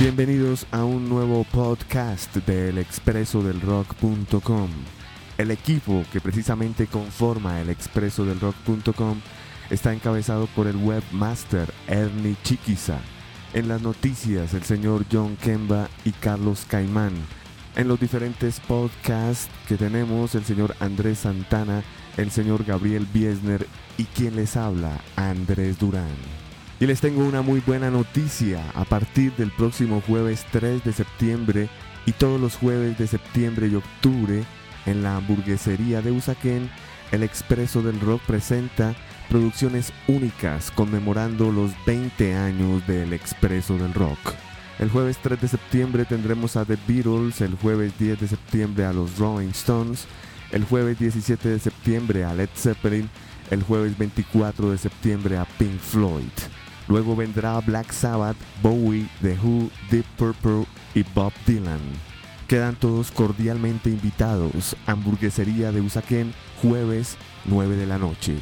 Bienvenidos a un nuevo podcast del expreso del rock.com. El equipo que precisamente conforma el expreso del rock.com está encabezado por el webmaster Ernie Chiquiza. En las noticias, el señor John Kemba y Carlos Caimán. En los diferentes podcasts que tenemos, el señor Andrés Santana, el señor Gabriel Biesner y quien les habla, Andrés Durán. Y les tengo una muy buena noticia. A partir del próximo jueves 3 de septiembre y todos los jueves de septiembre y octubre, en la hamburguesería de Usaquén, el Expreso del Rock presenta producciones únicas conmemorando los 20 años del Expreso del Rock. El jueves 3 de septiembre tendremos a The Beatles, el jueves 10 de septiembre a los Rolling Stones, el jueves 17 de septiembre a Led Zeppelin, el jueves 24 de septiembre a Pink Floyd. Luego vendrá Black Sabbath, Bowie, The Who, Deep Purple y Bob Dylan. Quedan todos cordialmente invitados. Hamburguesería de Usaquén, jueves 9 de la noche.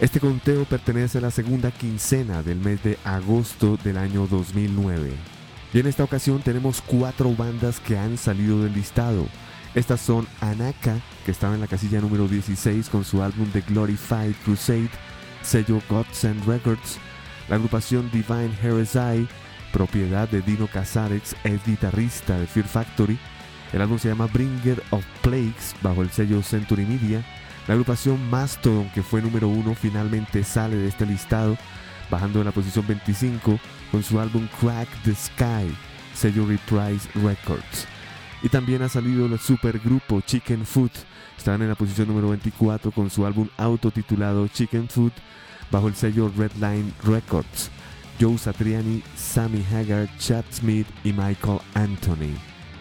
Este conteo pertenece a la segunda quincena del mes de agosto del año 2009. Y en esta ocasión tenemos cuatro bandas que han salido del listado. Estas son Anaka, que estaba en la casilla número 16 con su álbum The Glorified Crusade, sello Godsend Records, la agrupación Divine Heresy, propiedad de Dino Casarex, es guitarrista de Fear Factory. El álbum se llama Bringer of Plagues bajo el sello Century Media. La agrupación Mastodon, que fue número uno, finalmente sale de este listado, bajando en la posición 25 con su álbum Crack the Sky, sello Reprise Records. Y también ha salido el supergrupo Chicken Food, están en la posición número 24 con su álbum autotitulado Chicken Food, bajo el sello Redline Records. Joe Satriani, Sammy Haggard, Chad Smith y Michael Anthony.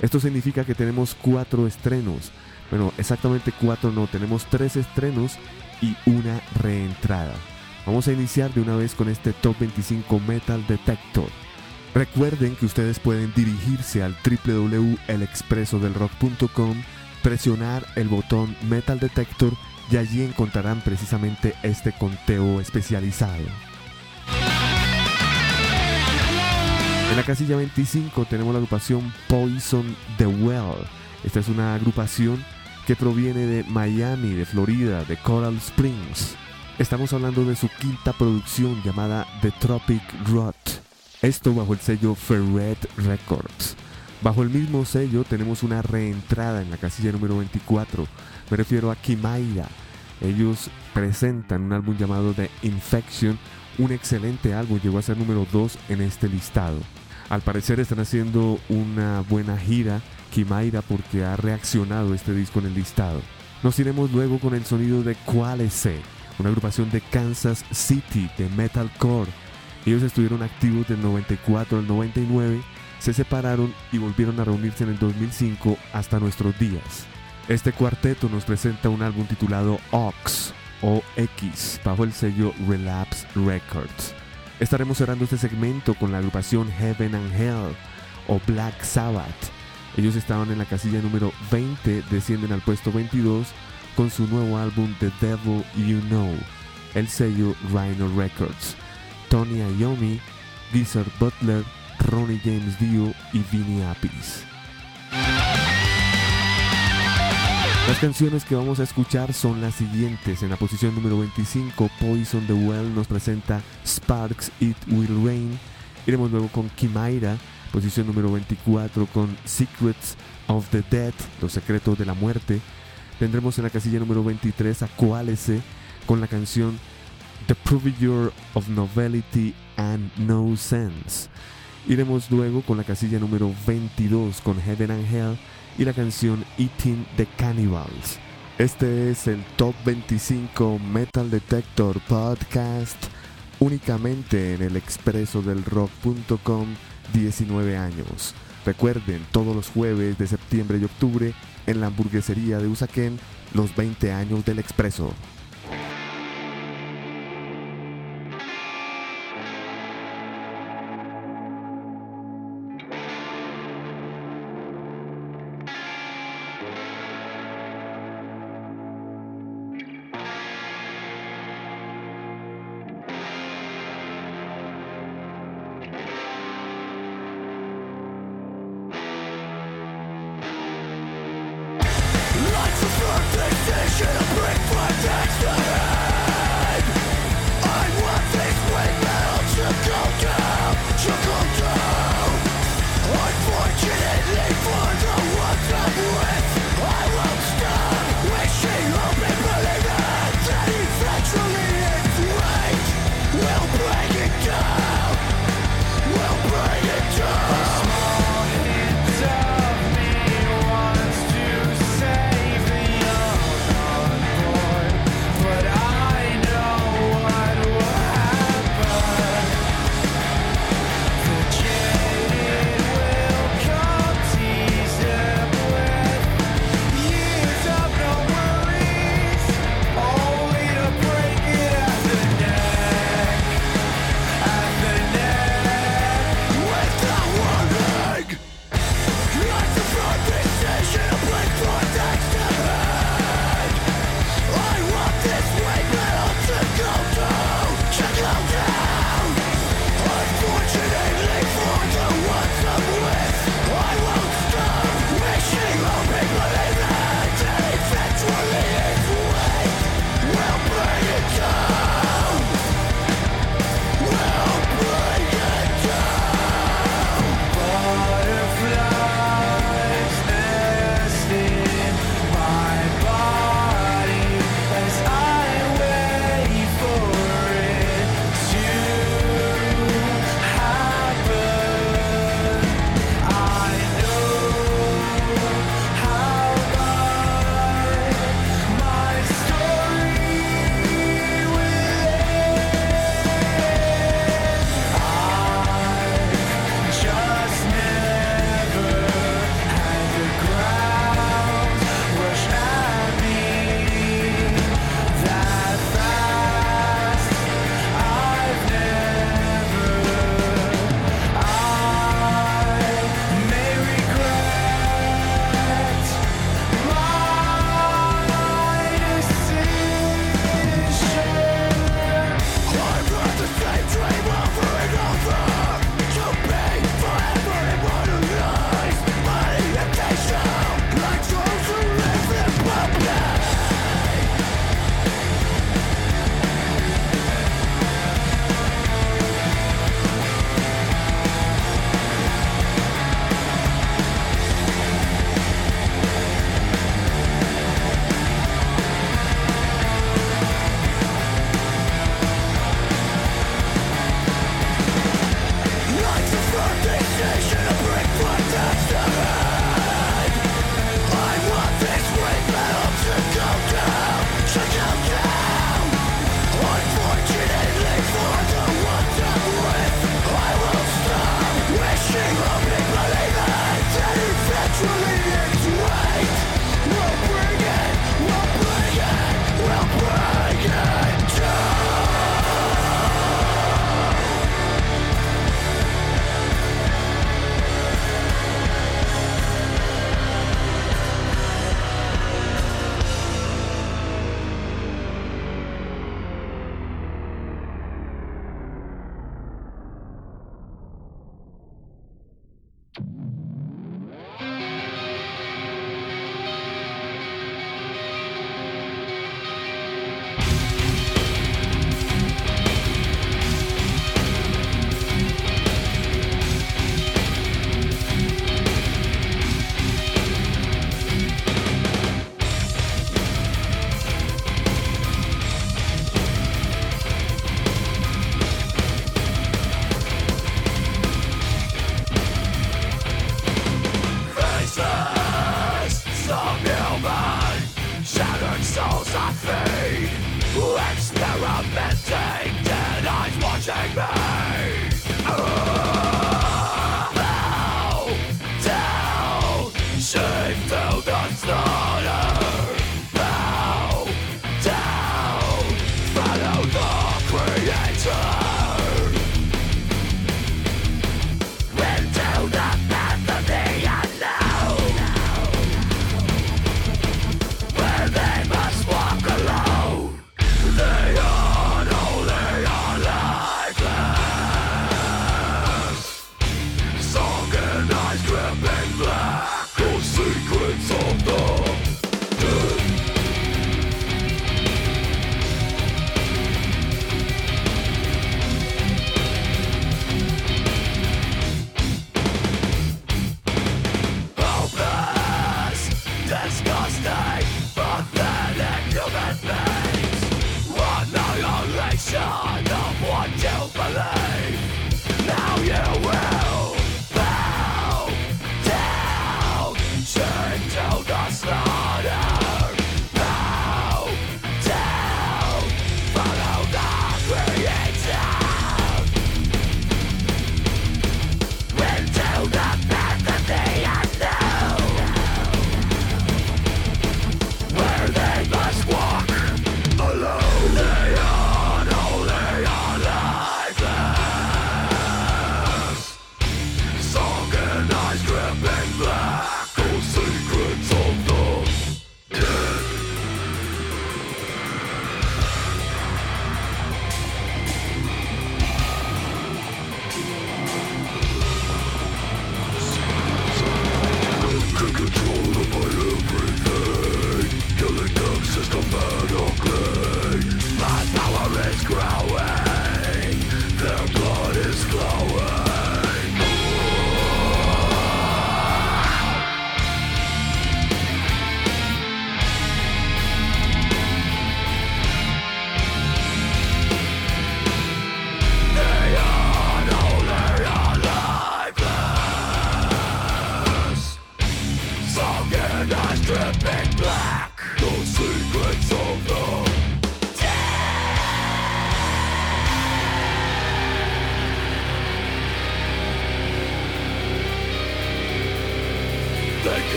Esto significa que tenemos cuatro estrenos. Bueno, exactamente cuatro no, tenemos tres estrenos y una reentrada. Vamos a iniciar de una vez con este Top 25 Metal Detector. Recuerden que ustedes pueden dirigirse al www.elexpresodelrock.com, presionar el botón Metal Detector y allí encontrarán precisamente este conteo especializado. En la casilla 25 tenemos la agrupación Poison the Well. Esta es una agrupación que proviene de Miami, de Florida, de Coral Springs. Estamos hablando de su quinta producción llamada The Tropic Rot. Esto bajo el sello Ferret Records. Bajo el mismo sello tenemos una reentrada en la casilla número 24. Me refiero a Kimaira. Ellos presentan un álbum llamado The Infection, un excelente álbum, llegó a ser número 2 en este listado. Al parecer están haciendo una buena gira Kimaira porque ha reaccionado este disco en el listado. Nos iremos luego con el sonido de Qualese, una agrupación de Kansas City de metalcore. Ellos estuvieron activos del 94 al 99, se separaron y volvieron a reunirse en el 2005 hasta nuestros días. Este cuarteto nos presenta un álbum titulado Ox o X bajo el sello Relapse Records. Estaremos cerrando este segmento con la agrupación Heaven and Hell o Black Sabbath. Ellos estaban en la casilla número 20, descienden al puesto 22 con su nuevo álbum The Devil You Know, el sello Rhino Records. Tony Iommi, Geezer Butler, Ronnie James Dio y Vinny Appice. Las canciones que vamos a escuchar son las siguientes. En la posición número 25, Poison the Well nos presenta Sparks It Will Rain. Iremos luego con Kimaira, posición número 24 con Secrets of the Dead, Los Secretos de la Muerte. Tendremos en la casilla número 23 a Coalesce con la canción The Provider of Novelty and No Sense. Iremos luego con la casilla número 22 con Heaven and Hell y la canción Eating the Cannibals. Este es el Top 25 Metal Detector Podcast únicamente en el expreso del rock.com 19 años. Recuerden, todos los jueves de septiembre y octubre en la hamburguesería de Usaquén, los 20 años del expreso.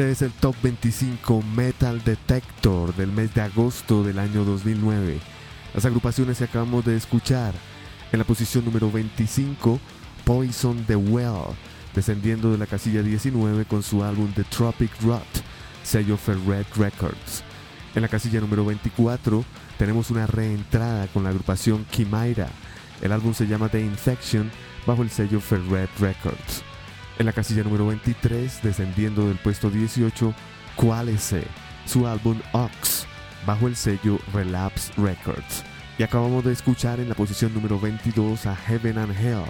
Este es el Top 25 Metal Detector del mes de agosto del año 2009. Las agrupaciones que acabamos de escuchar. En la posición número 25, Poison the Well, descendiendo de la casilla 19 con su álbum The Tropic Rot, sello Ferret Records. En la casilla número 24 tenemos una reentrada con la agrupación Kimaira. El álbum se llama The Infection bajo el sello Ferret Records. En la casilla número 23, descendiendo del puesto 18, Qualese, su álbum Ox, bajo el sello Relapse Records. Y acabamos de escuchar en la posición número 22 a Heaven and Hell,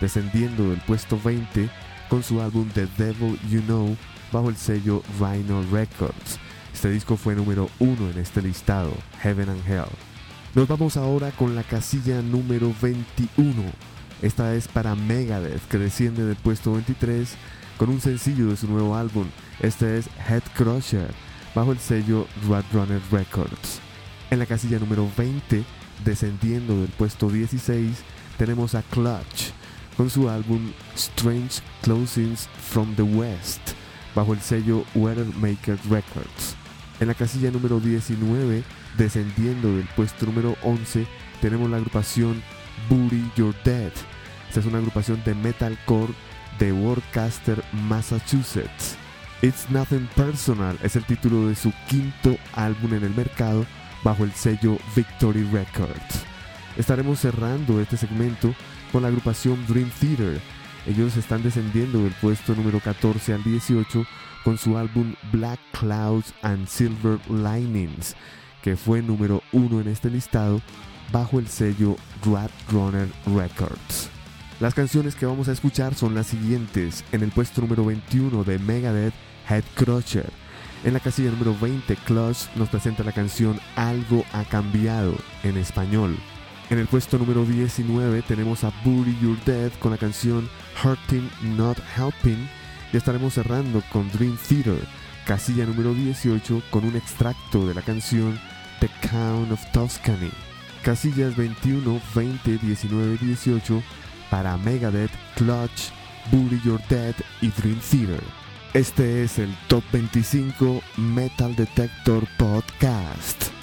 descendiendo del puesto 20 con su álbum The Devil You Know, bajo el sello Rhino Records. Este disco fue número 1 en este listado, Heaven and Hell. Nos vamos ahora con la casilla número 21 esta es para Megadeth, que desciende del puesto 23 con un sencillo de su nuevo álbum. Este es Head Crusher, bajo el sello Runner Records. En la casilla número 20, descendiendo del puesto 16, tenemos a Clutch con su álbum Strange Closings from the West, bajo el sello Weathermaker Records. En la casilla número 19, descendiendo del puesto número 11, tenemos la agrupación Booty You're Dead esta es una agrupación de metalcore de Worcester, Massachusetts. It's Nothing Personal es el título de su quinto álbum en el mercado bajo el sello Victory Records. Estaremos cerrando este segmento con la agrupación Dream Theater. Ellos están descendiendo del puesto número 14 al 18 con su álbum Black Clouds and Silver Linings, que fue número 1 en este listado bajo el sello Rat Runner Records. Las canciones que vamos a escuchar son las siguientes. En el puesto número 21 de Megadeth, Head Crusher. En la casilla número 20, Clutch nos presenta la canción Algo ha cambiado en español. En el puesto número 19 tenemos a Booty You're Dead con la canción Hurting Not Helping. Y estaremos cerrando con Dream Theater, casilla número 18 con un extracto de la canción The Count of Tuscany. Casillas 21, 20, 19, 18 para Megadeth, Clutch, Bully Your Dead y Dream Theater. Este es el Top 25 Metal Detector Podcast.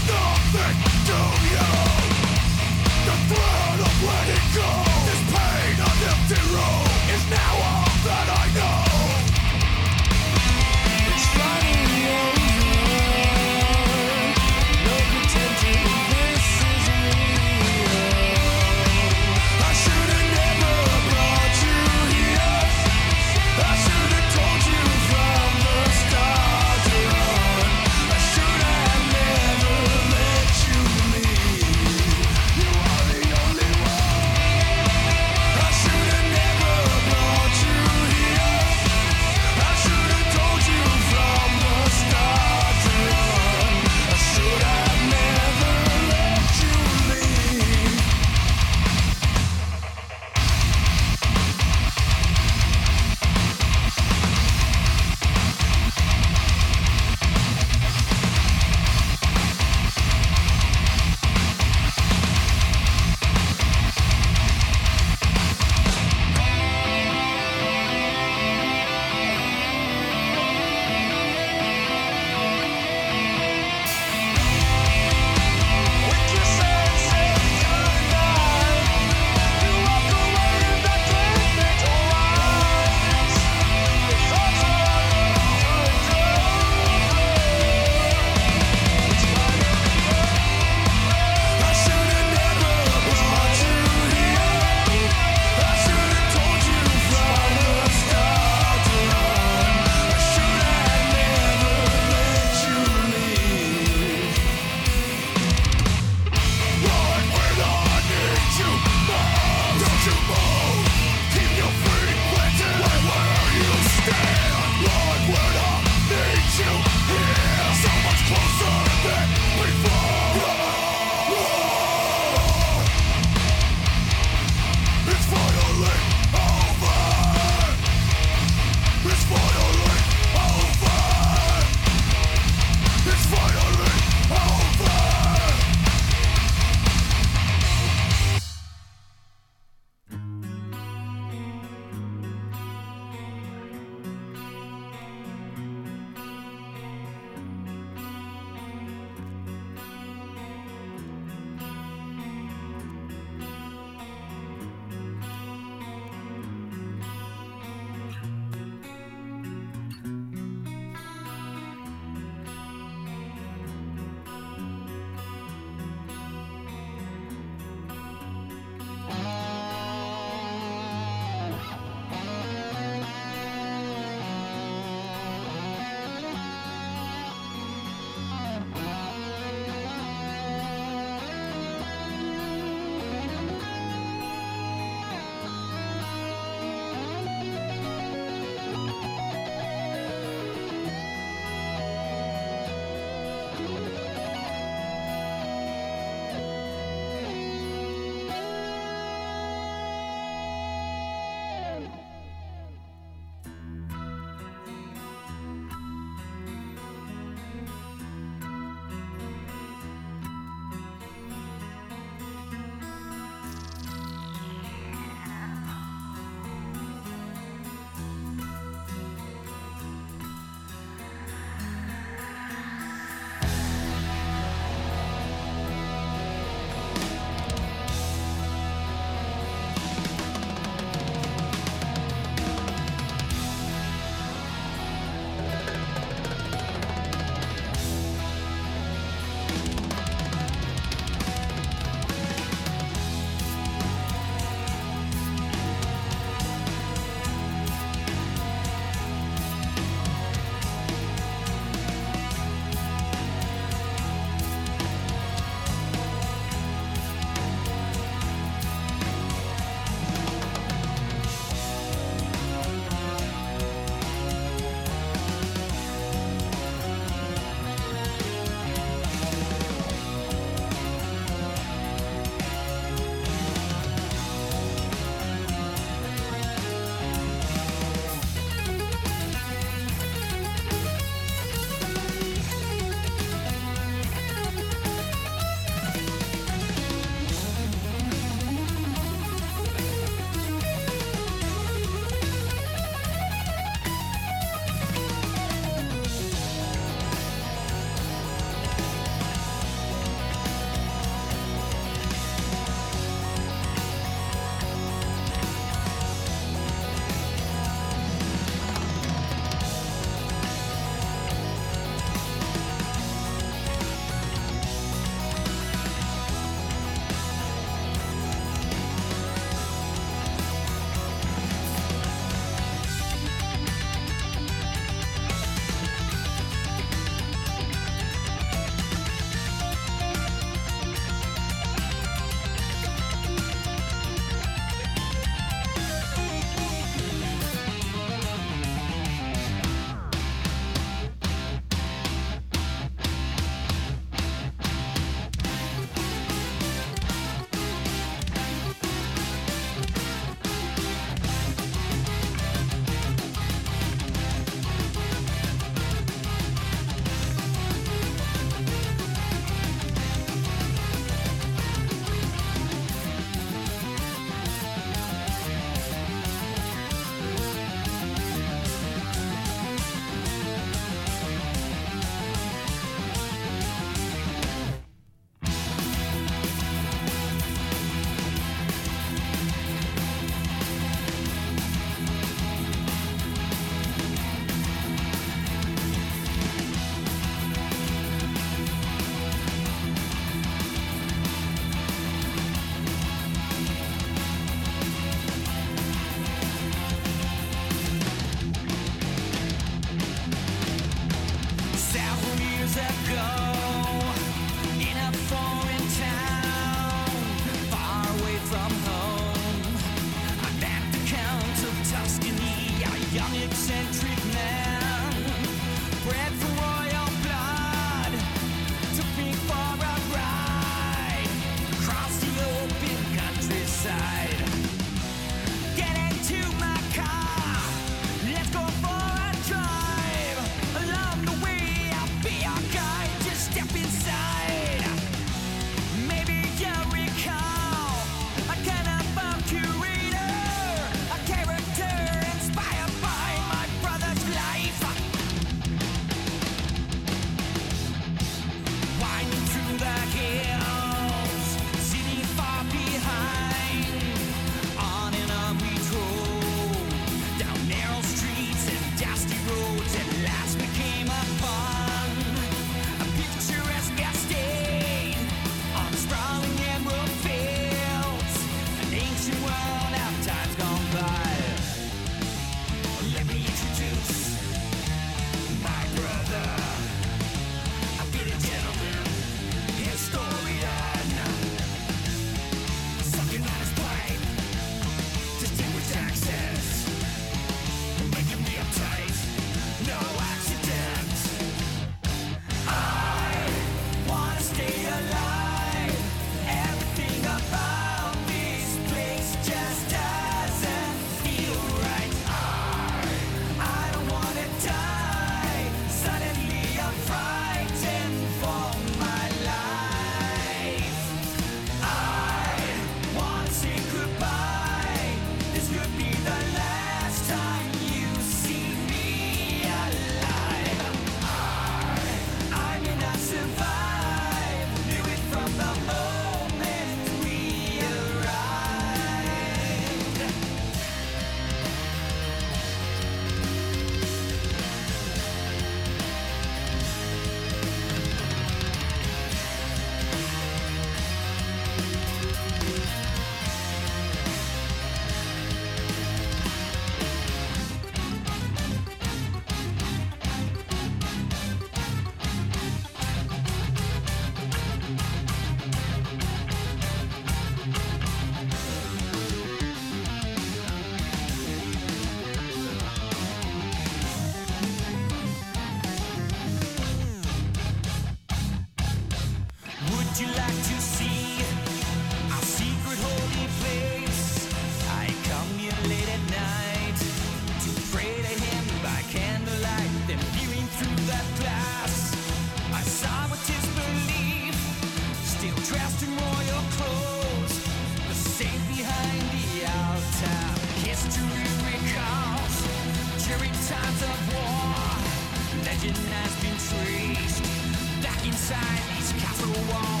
inside each castle wall.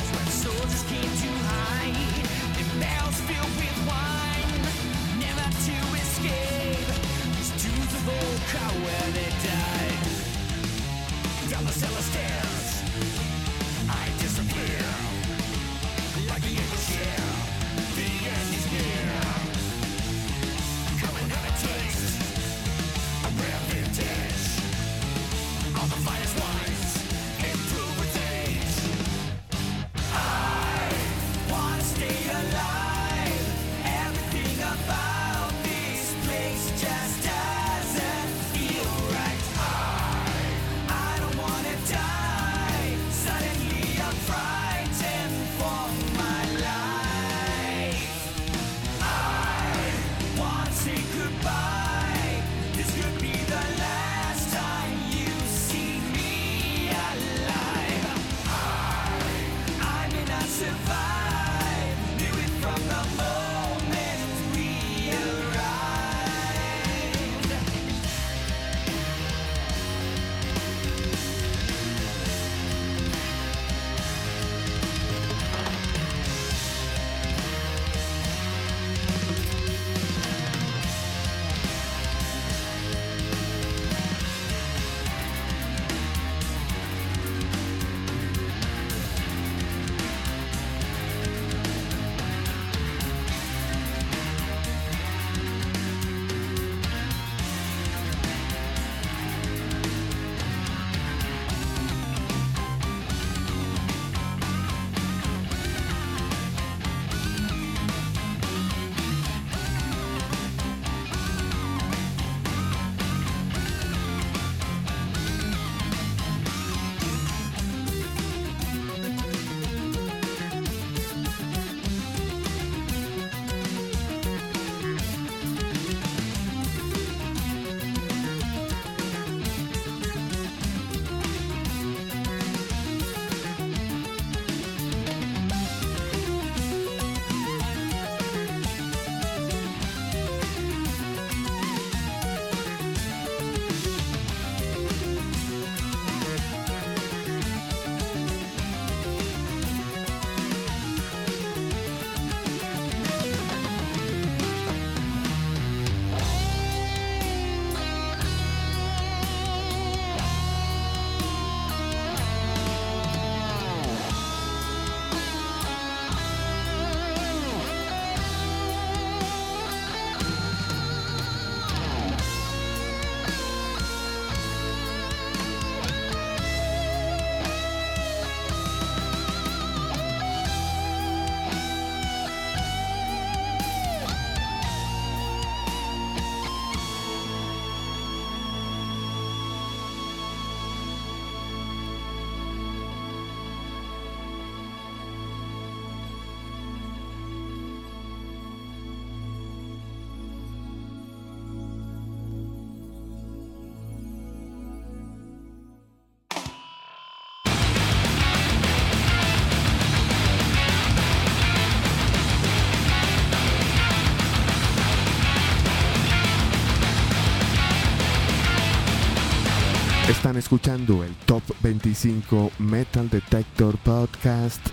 Están escuchando el Top 25 Metal Detector Podcast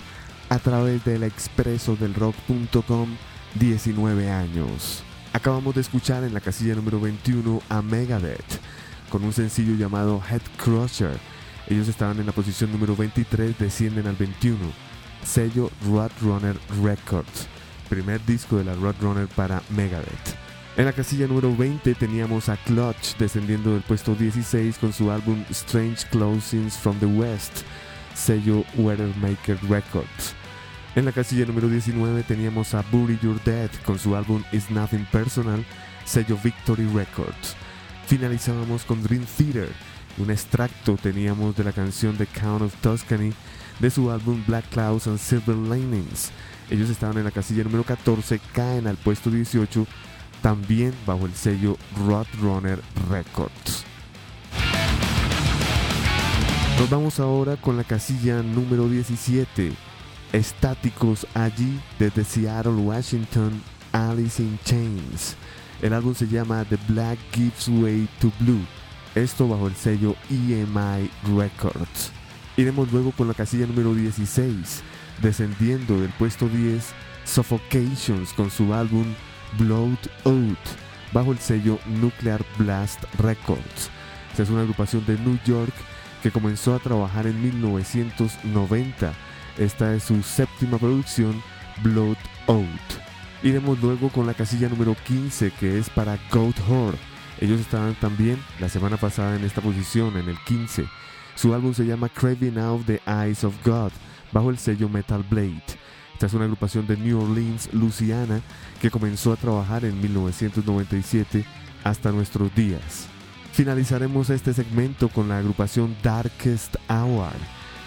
a través del expreso del rock.com 19 años. Acabamos de escuchar en la casilla número 21 a Megadeth con un sencillo llamado Head Crusher. Ellos estaban en la posición número 23, descienden al 21. Sello Roadrunner Records, primer disco de la Roadrunner para Megadeth. En la casilla número 20 teníamos a Clutch descendiendo del puesto 16 con su álbum Strange Closings from the West, sello Weathermaker Records. En la casilla número 19 teníamos a Bury Your Dead con su álbum Is Nothing Personal, sello Victory Records. Finalizábamos con Dream Theater, un extracto teníamos de la canción The Count of Tuscany de su álbum Black Clouds and Silver Linings. Ellos estaban en la casilla número 14, caen al puesto 18 también bajo el sello Roadrunner Records. Nos vamos ahora con la casilla número 17, Estáticos allí desde Seattle, Washington, Alice in Chains. El álbum se llama The Black Gives Way to Blue, esto bajo el sello EMI Records. Iremos luego con la casilla número 16, descendiendo del puesto 10, Suffocations con su álbum Blood Out, bajo el sello Nuclear Blast Records. Esta es una agrupación de New York que comenzó a trabajar en 1990. Esta es su séptima producción, Blood Out. Iremos luego con la casilla número 15 que es para Goat Whore. Ellos estaban también la semana pasada en esta posición, en el 15. Su álbum se llama Craving Out the Eyes of God, bajo el sello Metal Blade. Esta es una agrupación de New Orleans, Louisiana, que comenzó a trabajar en 1997 hasta nuestros días. Finalizaremos este segmento con la agrupación Darkest Hour.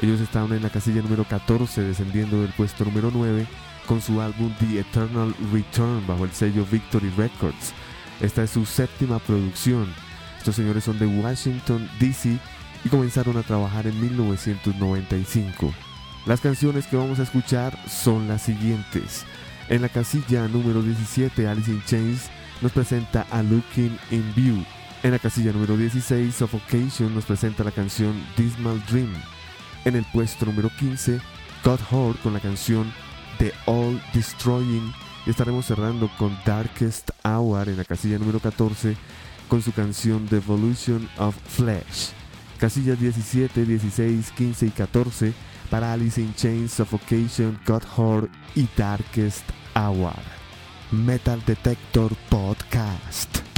Ellos estaban en la casilla número 14, descendiendo del puesto número 9, con su álbum The Eternal Return bajo el sello Victory Records. Esta es su séptima producción. Estos señores son de Washington, D.C. y comenzaron a trabajar en 1995. Las canciones que vamos a escuchar son las siguientes. En la casilla número 17, Alice in Chains nos presenta a Looking in View. En la casilla número 16, Suffocation nos presenta la canción Dismal Dream. En el puesto número 15, God Horde con la canción The All Destroying. Y estaremos cerrando con Darkest Hour en la casilla número 14 con su canción The Evolution of Flesh. Casillas 17, 16, 15 y 14 para Alice in Chains, Suffocation, God Horde y Darkest Hour. Metal Detector Podcast.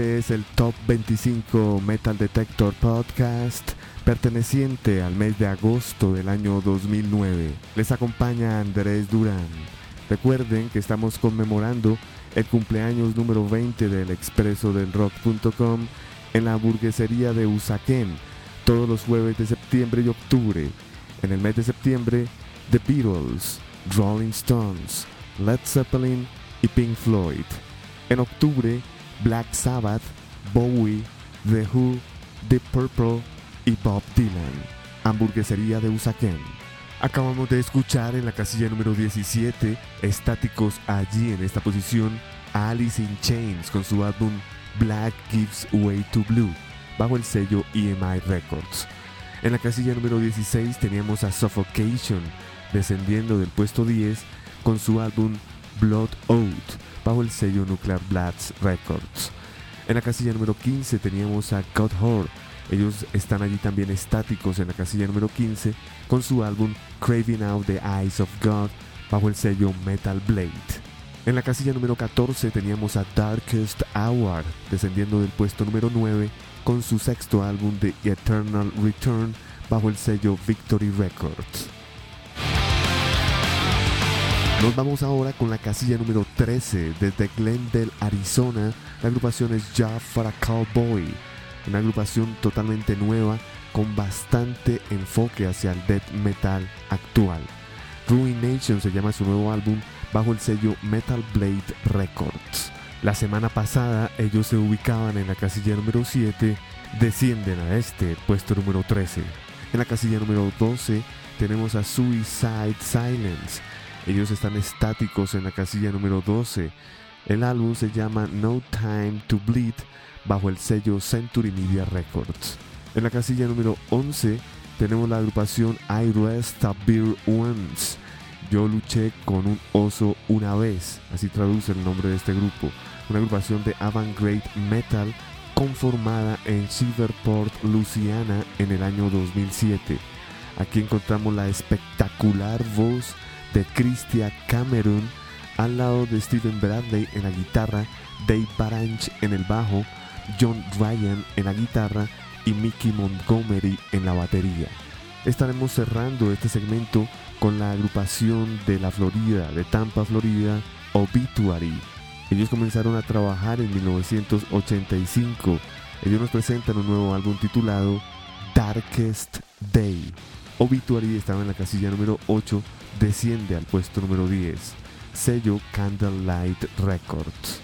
Este es el Top 25 Metal Detector Podcast perteneciente al mes de agosto del año 2009. Les acompaña Andrés Durán. Recuerden que estamos conmemorando el cumpleaños número 20 del expreso del rock.com en la hamburguesería de Usaquén todos los jueves de septiembre y octubre. En el mes de septiembre, The Beatles, Rolling Stones, Led Zeppelin y Pink Floyd. En octubre, Black Sabbath, Bowie, The Who, The Purple y Bob Dylan. Hamburguesería de Usaquén. Acabamos de escuchar en la casilla número 17, estáticos allí en esta posición, a Alice in Chains con su álbum Black Gives Way to Blue, bajo el sello EMI Records. En la casilla número 16 teníamos a Suffocation, descendiendo del puesto 10 con su álbum Blood Oath, bajo el sello Nuclear Bloods Records. En la casilla número 15 teníamos a God Whore. Ellos están allí también estáticos en la casilla número 15 con su álbum Craving Out the Eyes of God bajo el sello Metal Blade. En la casilla número 14 teníamos a Darkest Hour descendiendo del puesto número 9 con su sexto álbum The Eternal Return bajo el sello Victory Records. Nos vamos ahora con la casilla número 13 desde Glendale, Arizona. La agrupación es Job for a Cowboy, una agrupación totalmente nueva con bastante enfoque hacia el death metal actual. Ruination se llama su nuevo álbum bajo el sello Metal Blade Records. La semana pasada ellos se ubicaban en la casilla número 7, descienden a este puesto número 13. En la casilla número 12 tenemos a Suicide Silence. Ellos están estáticos en la casilla número 12. El álbum se llama No Time to Bleed bajo el sello Century Media Records. En la casilla número 11 tenemos la agrupación I Rest a Beer Once. Yo luché con un oso una vez, así traduce el nombre de este grupo. Una agrupación de avant-garde metal conformada en Silverport, Louisiana en el año 2007. Aquí encontramos la espectacular voz de Christia Cameron al lado de Steven Bradley en la guitarra, Dave Baranch en el bajo, John Ryan en la guitarra y Mickey Montgomery en la batería. Estaremos cerrando este segmento con la agrupación de la Florida, de Tampa, Florida, Obituary. Ellos comenzaron a trabajar en 1985. Ellos nos presentan un nuevo álbum titulado Darkest Day. Obituary estaba en la casilla número 8, desciende al puesto número 10. Sello Candlelight Records.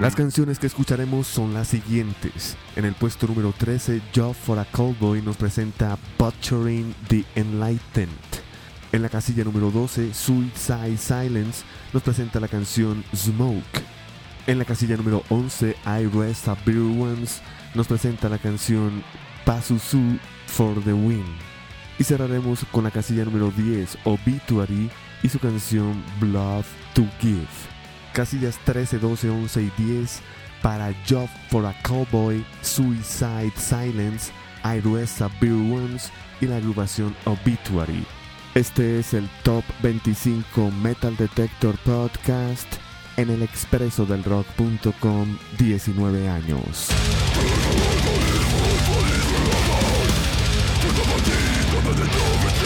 Las canciones que escucharemos son las siguientes. En el puesto número 13, Job for a Cowboy nos presenta Butchering the Enlightened. En la casilla número 12, Suicide Silence nos presenta la canción Smoke. En la casilla número 11, I Rest a Beer Ones nos presenta la canción Pazuzu for the Win. Y cerraremos con la casilla número 10, Obituary y su canción Blood to Give. Casillas 13, 12, 11 y 10 para Job for a Cowboy, Suicide Silence, I Beer Ones y la agrupación Obituary. Este es el Top 25 Metal Detector Podcast en el expreso del rock.com 19 años. the door.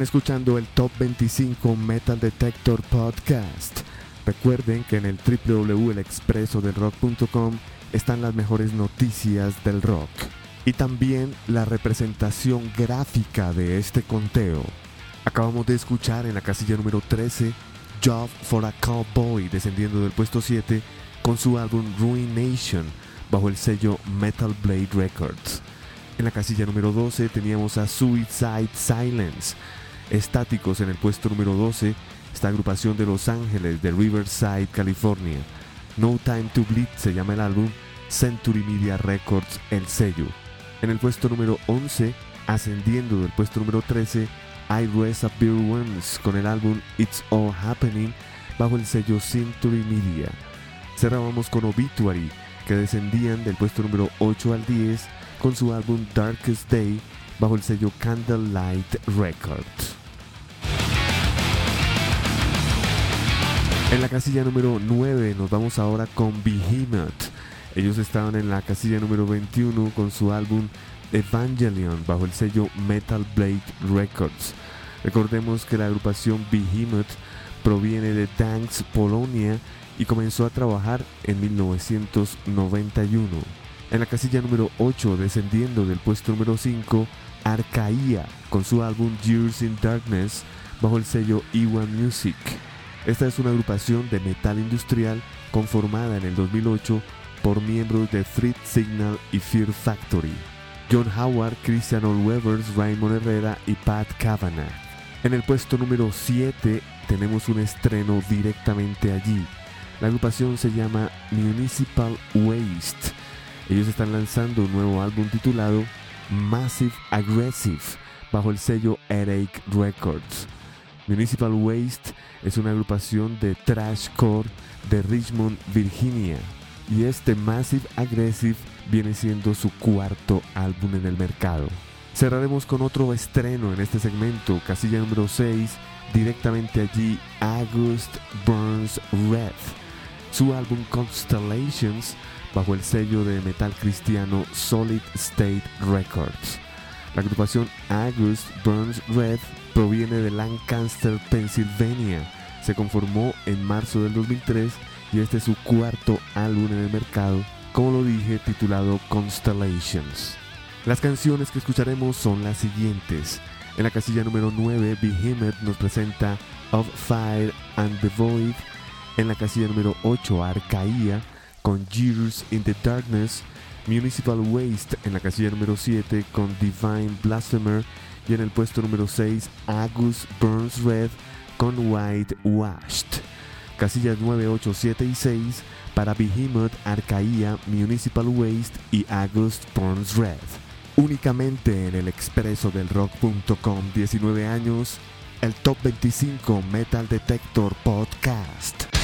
Están escuchando el Top 25 Metal Detector Podcast. Recuerden que en el www.elexpresodelrock.com están las mejores noticias del rock y también la representación gráfica de este conteo. Acabamos de escuchar en la casilla número 13 Job for a Cowboy descendiendo del puesto 7 con su álbum Ruination bajo el sello Metal Blade Records. En la casilla número 12 teníamos a Suicide Silence. Estáticos en el puesto número 12, esta agrupación de Los Ángeles de Riverside, California. No Time to Bleed se llama el álbum, Century Media Records el sello. En el puesto número 11, ascendiendo del puesto número 13, I Res a Beer con el álbum It's All Happening bajo el sello Century Media. Cerrábamos con Obituary, que descendían del puesto número 8 al 10 con su álbum Darkest Day bajo el sello Candlelight Records. En la casilla número 9 nos vamos ahora con Behemoth. Ellos estaban en la casilla número 21 con su álbum Evangelion bajo el sello Metal Blade Records. Recordemos que la agrupación Behemoth proviene de Tanks, Polonia y comenzó a trabajar en 1991. En la casilla número 8, descendiendo del puesto número 5, Arcaía con su álbum Years in Darkness bajo el sello Iwa Music. Esta es una agrupación de metal industrial conformada en el 2008 por miembros de Frit Signal y Fear Factory. John Howard, Christian Olwevers, Raymond Herrera y Pat Kavanagh. En el puesto número 7 tenemos un estreno directamente allí. La agrupación se llama Municipal Waste. Ellos están lanzando un nuevo álbum titulado Massive Aggressive bajo el sello Headache Records. Municipal Waste es una agrupación de trashcore de Richmond, Virginia, y este Massive Aggressive viene siendo su cuarto álbum en el mercado. Cerraremos con otro estreno en este segmento, casilla número 6, directamente allí August Burns Red, su álbum Constellations bajo el sello de metal cristiano Solid State Records. La agrupación August Burns Red proviene de Lancaster, Pennsylvania. Se conformó en marzo del 2003 y este es su cuarto álbum en el mercado, como lo dije, titulado Constellations. Las canciones que escucharemos son las siguientes. En la casilla número 9, Behemoth nos presenta Of Fire and the Void. En la casilla número 8, Arcaía con Years in the Darkness. Municipal Waste en la casilla número 7 con Divine Blasphemer. Y en el puesto número 6, Agus Burns Red con White Washed. Casillas 9, 8, 7 y 6 para Behemoth, Arcaía, Municipal Waste y August Burns Red. Únicamente en el expreso del rock.com 19 años, el Top 25 Metal Detector Podcast.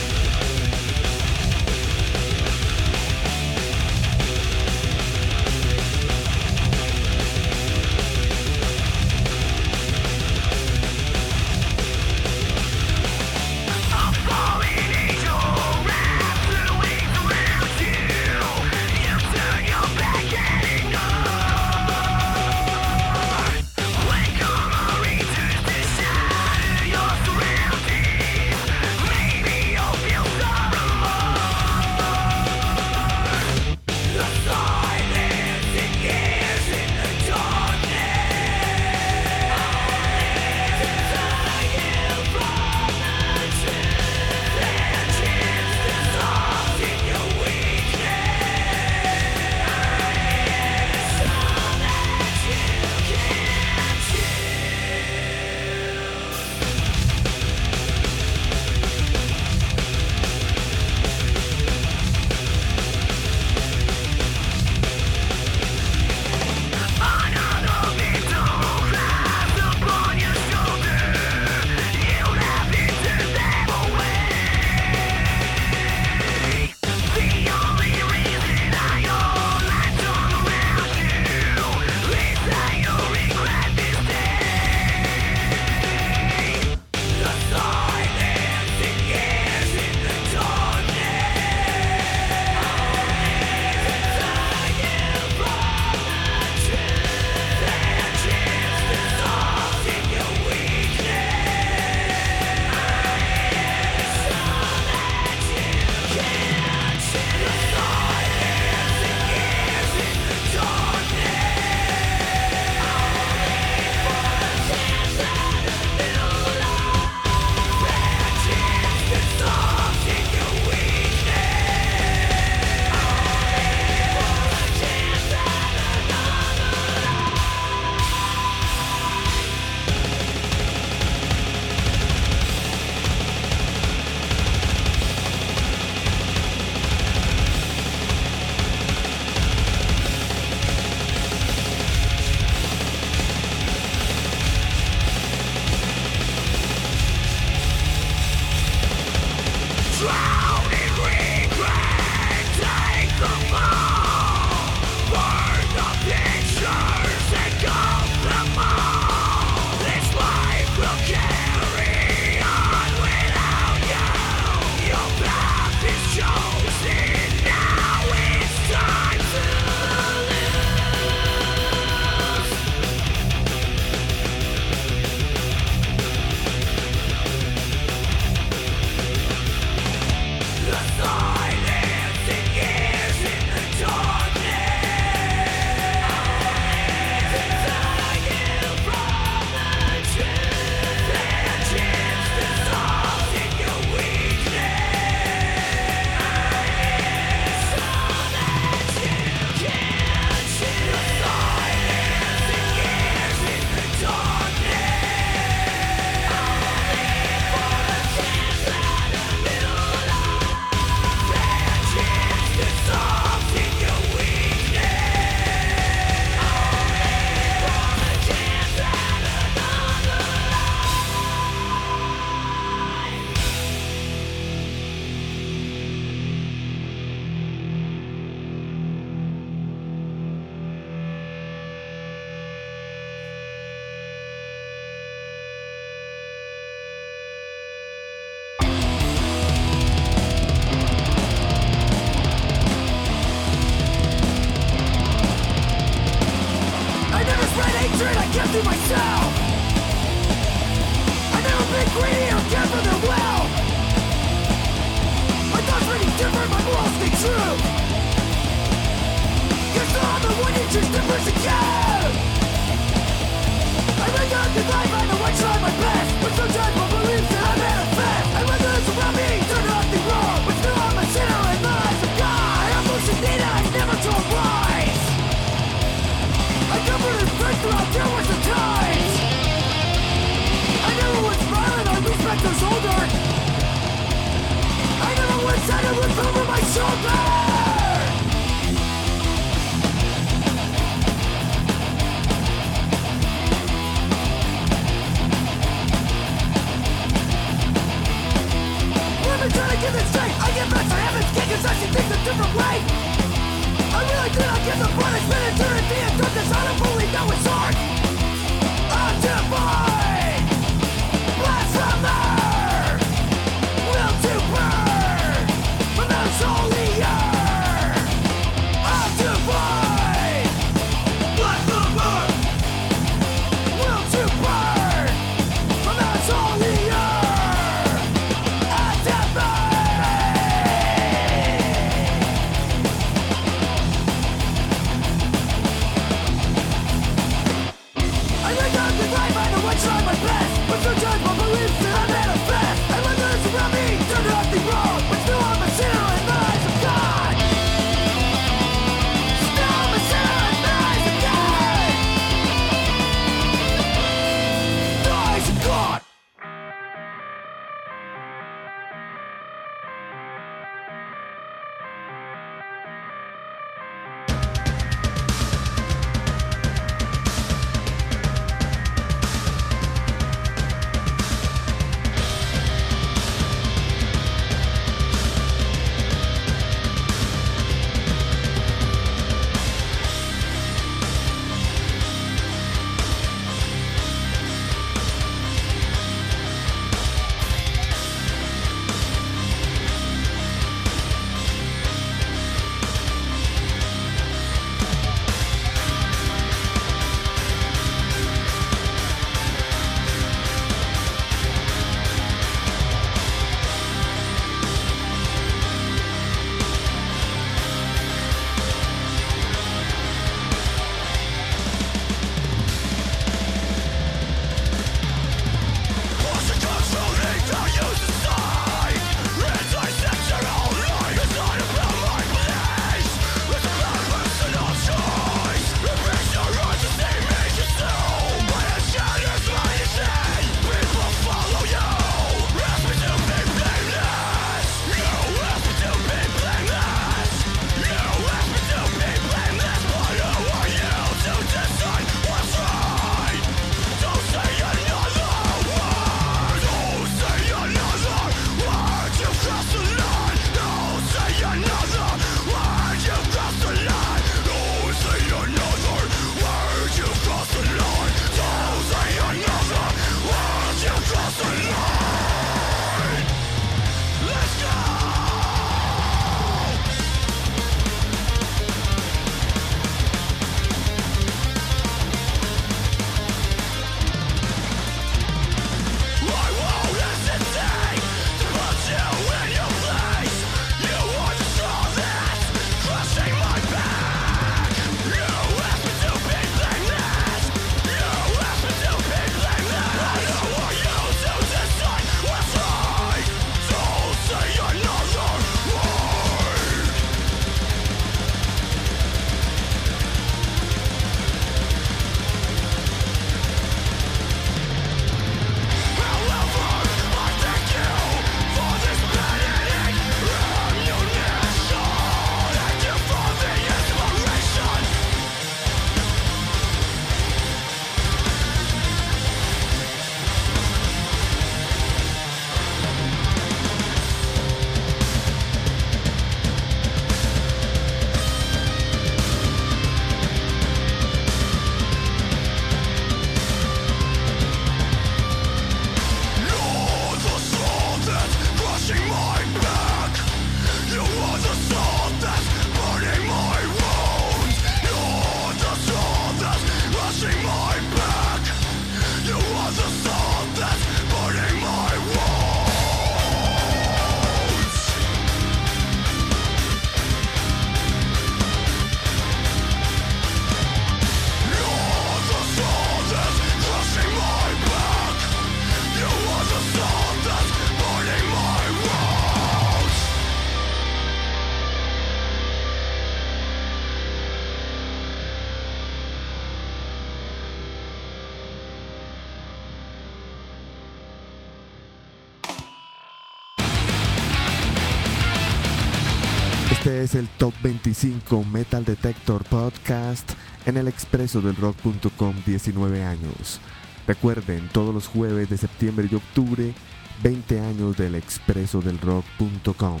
25 Metal Detector Podcast en el expreso del rock.com 19 años. Recuerden, todos los jueves de septiembre y octubre, 20 años del expreso del rock.com.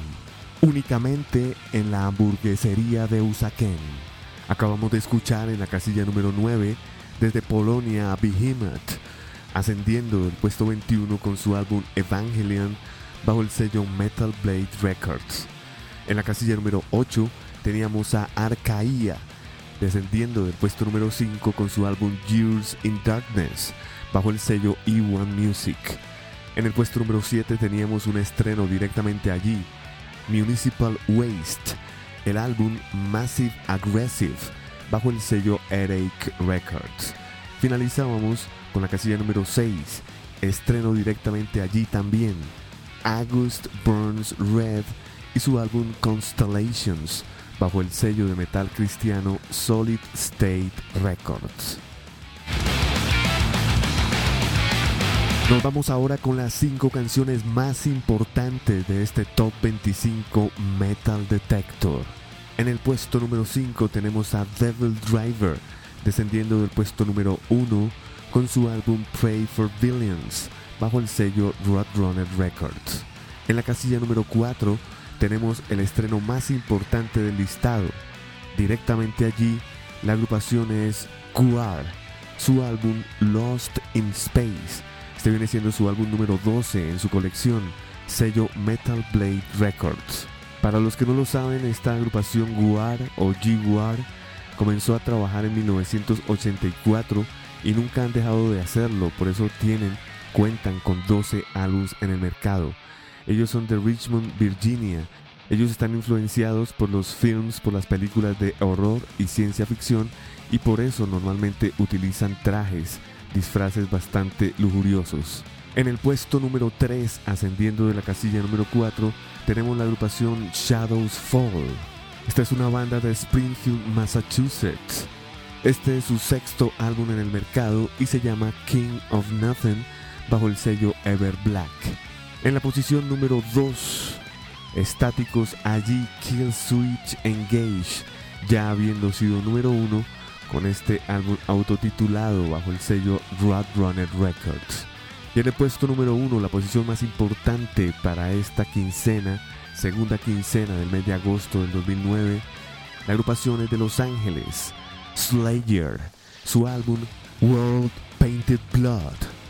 Únicamente en la hamburguesería de Usaquén. Acabamos de escuchar en la casilla número 9 desde Polonia a Behemoth, ascendiendo del puesto 21 con su álbum Evangelion bajo el sello Metal Blade Records. En la casilla número 8 teníamos a Arcaía, descendiendo del puesto número 5 con su álbum Years in Darkness, bajo el sello E1 Music. En el puesto número 7 teníamos un estreno directamente allí, Municipal Waste, el álbum Massive Aggressive, bajo el sello Headache Records. Finalizábamos con la casilla número 6, estreno directamente allí también, August Burns Red y su álbum Constellations, bajo el sello de metal cristiano Solid State Records. Nos vamos ahora con las 5 canciones más importantes de este Top 25 Metal Detector. En el puesto número 5 tenemos a Devil Driver, descendiendo del puesto número 1 con su álbum Pray for Billions, bajo el sello Roadrunner Records. En la casilla número 4 tenemos el estreno más importante del listado. Directamente allí, la agrupación es Guar, su álbum Lost in Space. Este viene siendo su álbum número 12 en su colección, sello Metal Blade Records. Para los que no lo saben, esta agrupación Guar o G-Guar comenzó a trabajar en 1984 y nunca han dejado de hacerlo, por eso tienen, cuentan con 12 álbumes en el mercado. Ellos son de Richmond, Virginia. Ellos están influenciados por los films, por las películas de horror y ciencia ficción y por eso normalmente utilizan trajes, disfraces bastante lujuriosos. En el puesto número 3, ascendiendo de la casilla número 4, tenemos la agrupación Shadows Fall. Esta es una banda de Springfield, Massachusetts. Este es su sexto álbum en el mercado y se llama King of Nothing bajo el sello Ever Black. En la posición número 2, estáticos allí Kill Switch Engage, ya habiendo sido número 1 con este álbum autotitulado bajo el sello Roadrunner Records. Y en el puesto número 1, la posición más importante para esta quincena, segunda quincena del mes de agosto del 2009, la agrupación es de Los Ángeles, Slayer, su álbum World Painted Blood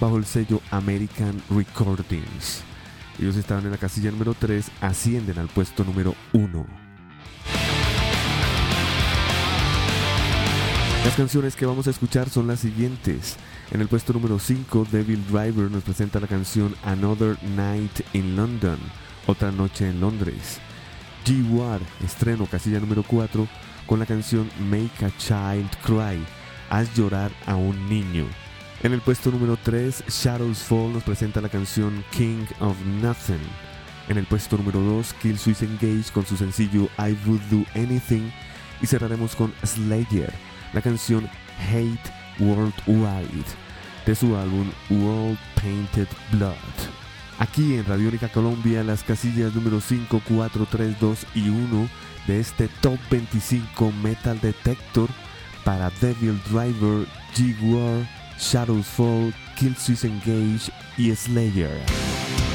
bajo el sello American Recordings. Ellos estaban en la casilla número 3, ascienden al puesto número 1. Las canciones que vamos a escuchar son las siguientes. En el puesto número 5, Devil Driver nos presenta la canción Another Night in London, Otra Noche en Londres. G-War, estreno casilla número 4, con la canción Make a Child Cry, Haz llorar a un niño. En el puesto número 3, Shadows Fall nos presenta la canción King of Nothing. En el puesto número 2, Kill Switch Engage con su sencillo I Would Do Anything. Y cerraremos con Slayer, la canción Hate Worldwide, de su álbum World Painted Blood. Aquí en Radiónica Colombia, las casillas número 5, 4, 3, 2 y 1 de este Top 25 Metal Detector para Devil Driver, G-War, Shadows Fall, Killswitch Engage y Slayer.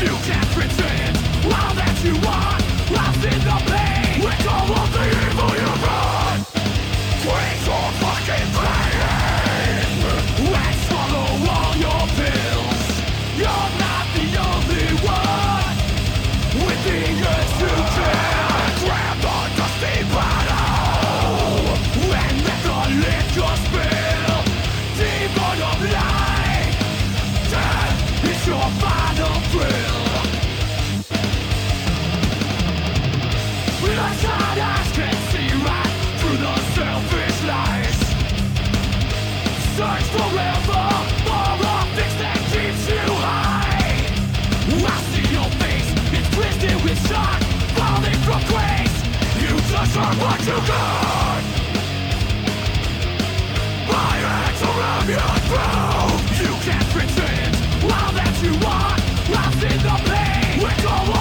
you can't pretend all that you want. Lost in the. past. My are You can't pretend all that you want Lost in the pain It's all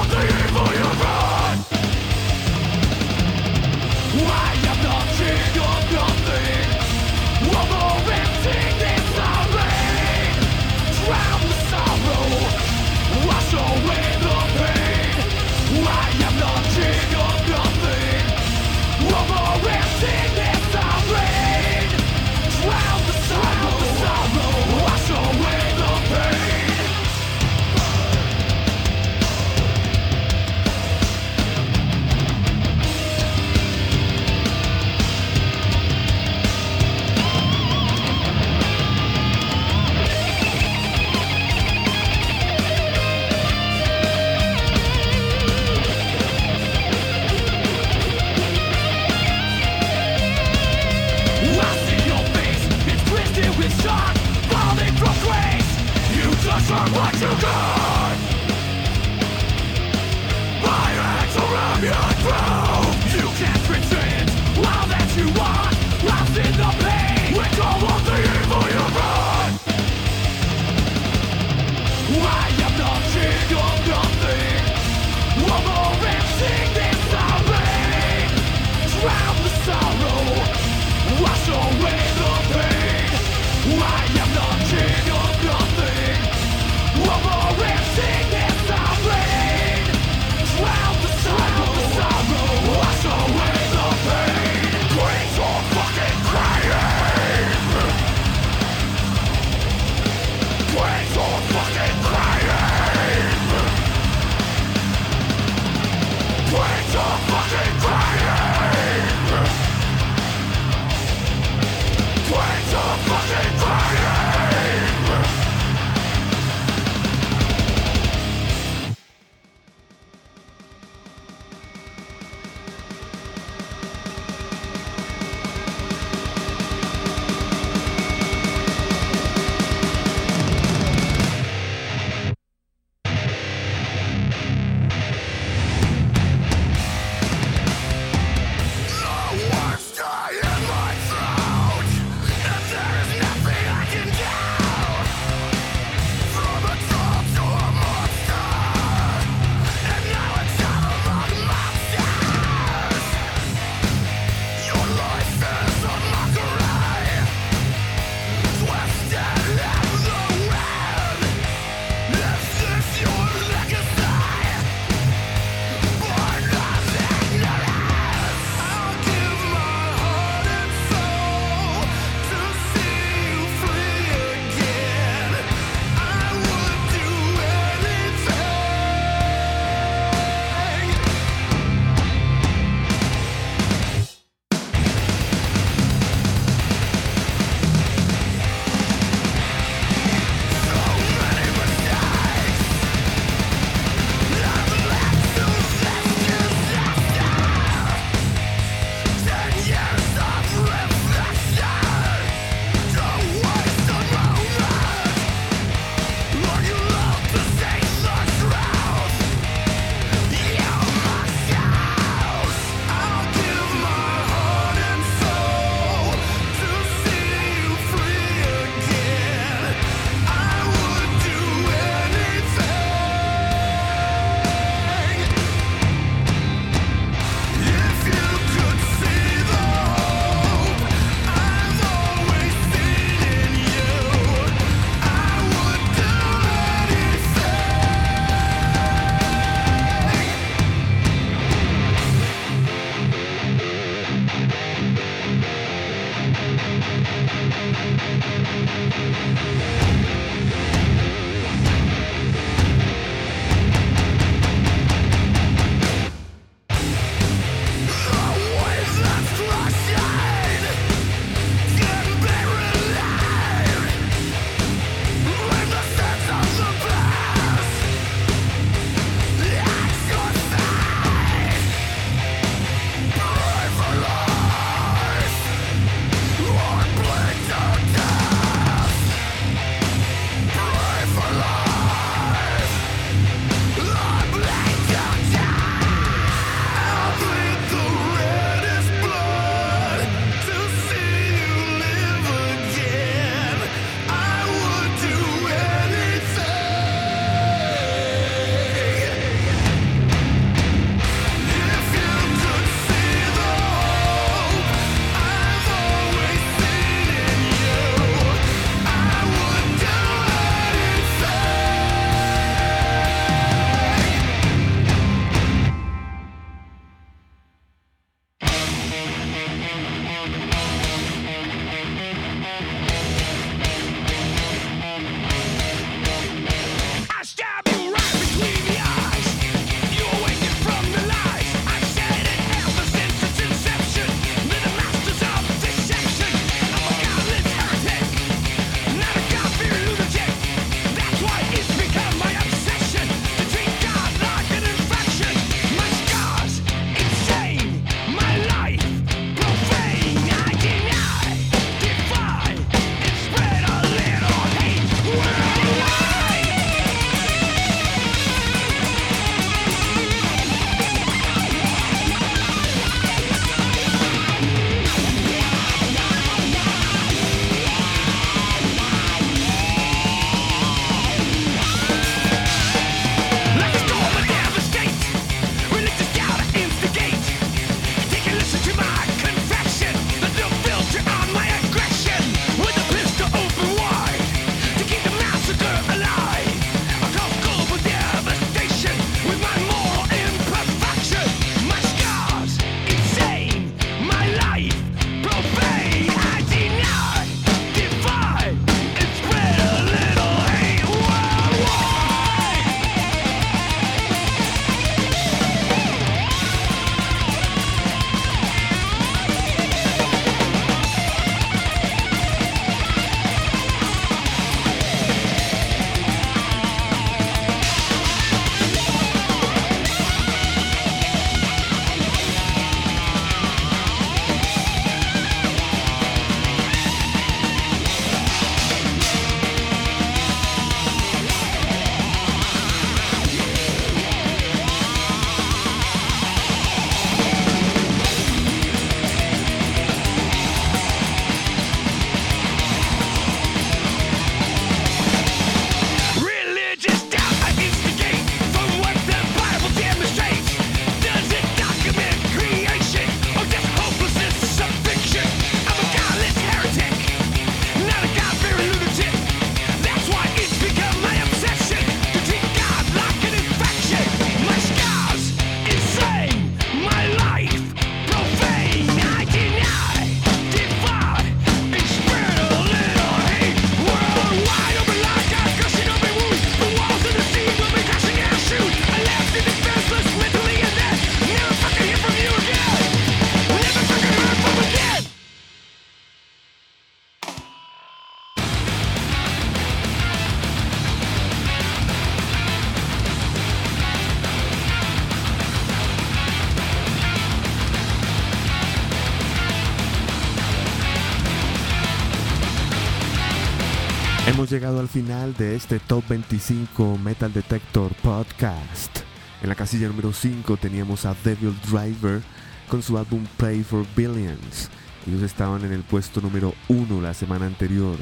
al final de este Top 25 Metal Detector Podcast. En la casilla número 5 teníamos a Devil Driver con su álbum Pray for Billions. Ellos estaban en el puesto número 1 la semana anterior.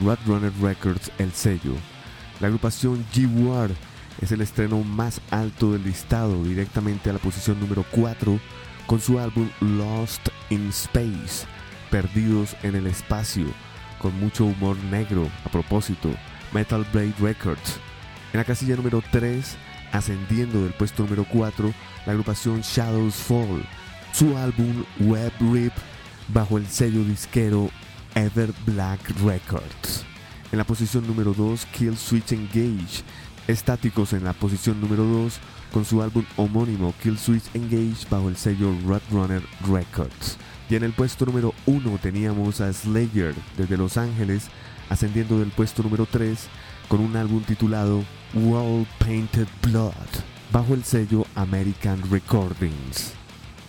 Runner Records, el sello. La agrupación G-War es el estreno más alto del listado, directamente a la posición número 4 con su álbum Lost in Space, Perdidos en el Espacio, con mucho humor negro a propósito, Metal Blade Records. En la casilla número 3, ascendiendo del puesto número 4, la agrupación Shadows Fall, su álbum Web Rip bajo el sello disquero Ever Black Records. En la posición número 2, Kill Switch Engage, estáticos en la posición número 2 con su álbum homónimo Kill Switch Engage bajo el sello Roadrunner Records. Y en el puesto número 1 teníamos a Slayer desde Los Ángeles, ascendiendo del puesto número 3 con un álbum titulado World Painted Blood bajo el sello American Recordings.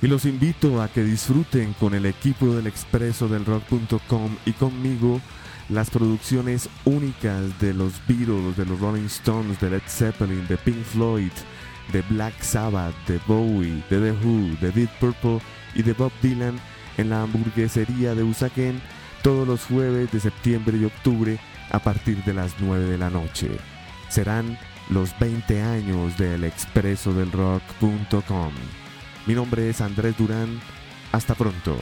Y los invito a que disfruten con el equipo del expreso del rock.com y conmigo las producciones únicas de los Beatles, de los Rolling Stones, de Led Zeppelin, de Pink Floyd, de Black Sabbath, de Bowie, de The Who, de Deep Purple y de Bob Dylan en la hamburguesería de Usaquén todos los jueves de septiembre y octubre a partir de las 9 de la noche. Serán los 20 años del expreso del rock.com. Mi nombre es Andrés Durán. Hasta pronto.